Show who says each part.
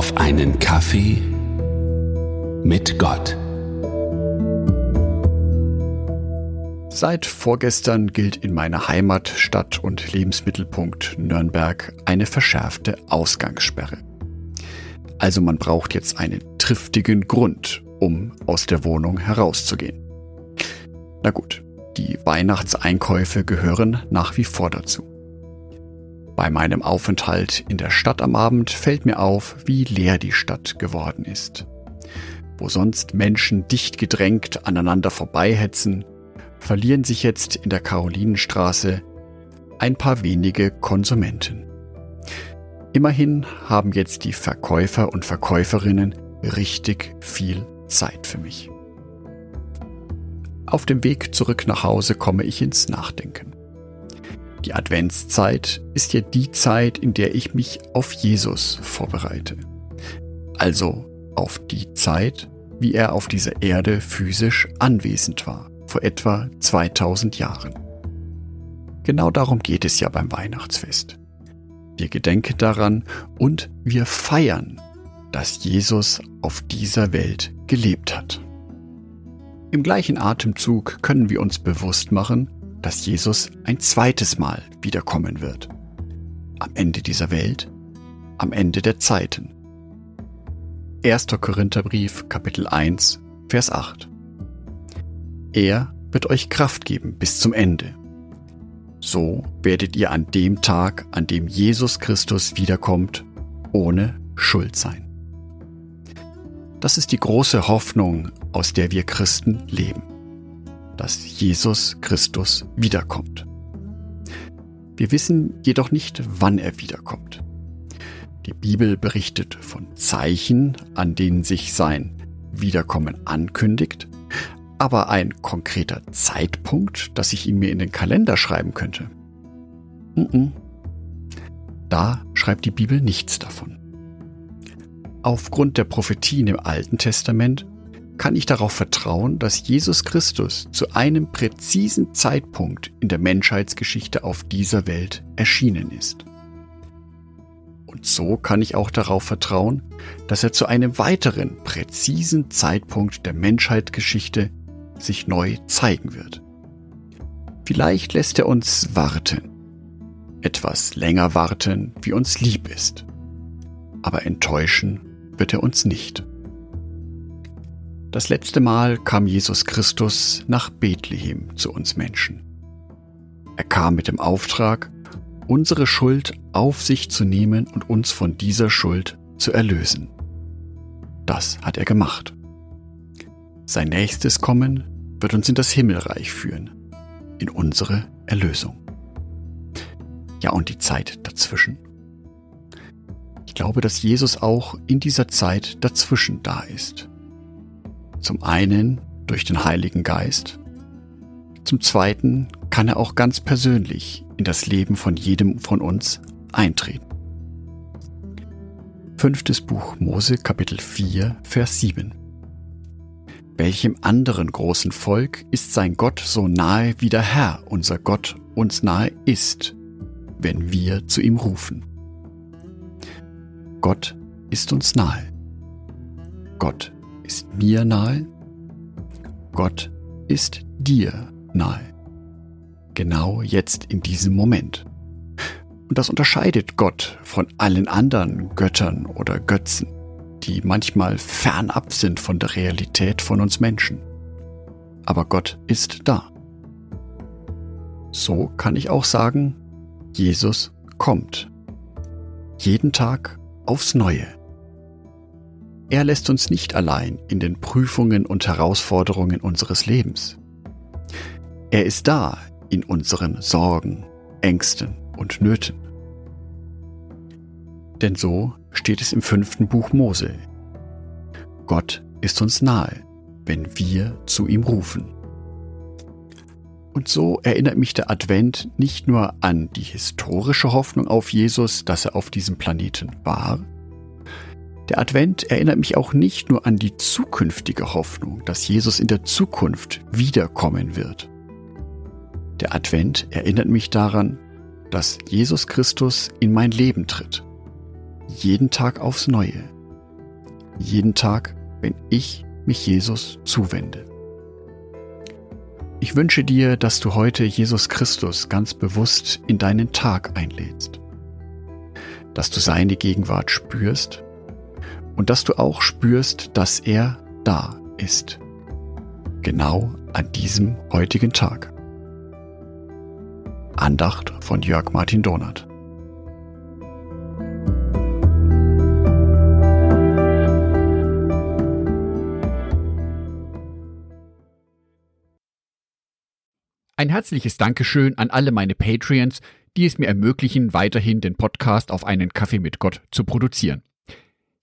Speaker 1: auf einen Kaffee mit Gott.
Speaker 2: Seit vorgestern gilt in meiner Heimatstadt und Lebensmittelpunkt Nürnberg eine verschärfte Ausgangssperre. Also man braucht jetzt einen triftigen Grund, um aus der Wohnung herauszugehen. Na gut, die Weihnachtseinkäufe gehören nach wie vor dazu. Bei meinem Aufenthalt in der Stadt am Abend fällt mir auf, wie leer die Stadt geworden ist. Wo sonst Menschen dicht gedrängt aneinander vorbeihetzen, verlieren sich jetzt in der Karolinenstraße ein paar wenige Konsumenten. Immerhin haben jetzt die Verkäufer und Verkäuferinnen richtig viel Zeit für mich. Auf dem Weg zurück nach Hause komme ich ins Nachdenken. Die Adventszeit ist ja die Zeit, in der ich mich auf Jesus vorbereite. Also auf die Zeit, wie er auf dieser Erde physisch anwesend war, vor etwa 2000 Jahren. Genau darum geht es ja beim Weihnachtsfest. Wir gedenken daran und wir feiern, dass Jesus auf dieser Welt gelebt hat. Im gleichen Atemzug können wir uns bewusst machen, dass Jesus ein zweites Mal wiederkommen wird. Am Ende dieser Welt, am Ende der Zeiten. 1. Korintherbrief, Kapitel 1, Vers 8. Er wird euch Kraft geben bis zum Ende. So werdet ihr an dem Tag, an dem Jesus Christus wiederkommt, ohne Schuld sein. Das ist die große Hoffnung, aus der wir Christen leben dass Jesus Christus wiederkommt. Wir wissen jedoch nicht, wann er wiederkommt. Die Bibel berichtet von Zeichen, an denen sich sein Wiederkommen ankündigt, aber ein konkreter Zeitpunkt, dass ich ihn mir in den Kalender schreiben könnte. Da schreibt die Bibel nichts davon. Aufgrund der Prophetien im Alten Testament kann ich darauf vertrauen, dass Jesus Christus zu einem präzisen Zeitpunkt in der Menschheitsgeschichte auf dieser Welt erschienen ist. Und so kann ich auch darauf vertrauen, dass er zu einem weiteren präzisen Zeitpunkt der Menschheitsgeschichte sich neu zeigen wird. Vielleicht lässt er uns warten, etwas länger warten, wie uns lieb ist, aber enttäuschen wird er uns nicht. Das letzte Mal kam Jesus Christus nach Bethlehem zu uns Menschen. Er kam mit dem Auftrag, unsere Schuld auf sich zu nehmen und uns von dieser Schuld zu erlösen. Das hat er gemacht. Sein nächstes Kommen wird uns in das Himmelreich führen, in unsere Erlösung. Ja, und die Zeit dazwischen? Ich glaube, dass Jesus auch in dieser Zeit dazwischen da ist. Zum einen durch den Heiligen Geist. Zum zweiten kann er auch ganz persönlich in das Leben von jedem von uns eintreten. Fünftes Buch Mose Kapitel 4 Vers 7 Welchem anderen großen Volk ist sein Gott so nahe wie der Herr, unser Gott, uns nahe ist, wenn wir zu ihm rufen? Gott ist uns nahe. Gott ist mir nahe, Gott ist dir nahe. Genau jetzt in diesem Moment. Und das unterscheidet Gott von allen anderen Göttern oder Götzen, die manchmal fernab sind von der Realität von uns Menschen. Aber Gott ist da. So kann ich auch sagen, Jesus kommt. Jeden Tag aufs Neue. Er lässt uns nicht allein in den Prüfungen und Herausforderungen unseres Lebens. Er ist da in unseren Sorgen, Ängsten und Nöten. Denn so steht es im fünften Buch Mose. Gott ist uns nahe, wenn wir zu ihm rufen. Und so erinnert mich der Advent nicht nur an die historische Hoffnung auf Jesus, dass er auf diesem Planeten war, der Advent erinnert mich auch nicht nur an die zukünftige Hoffnung, dass Jesus in der Zukunft wiederkommen wird. Der Advent erinnert mich daran, dass Jesus Christus in mein Leben tritt. Jeden Tag aufs Neue.
Speaker 3: jeden Tag, wenn ich mich Jesus zuwende. Ich wünsche dir, dass du heute Jesus Christus ganz bewusst in deinen Tag einlädst, dass du seine Gegenwart spürst und dass du auch spürst, dass er da ist, genau an diesem heutigen Tag. Andacht von Jörg Martin Donath.
Speaker 2: Ein herzliches Dankeschön an alle meine Patreons, die es mir ermöglichen, weiterhin den Podcast auf einen Kaffee mit Gott zu produzieren.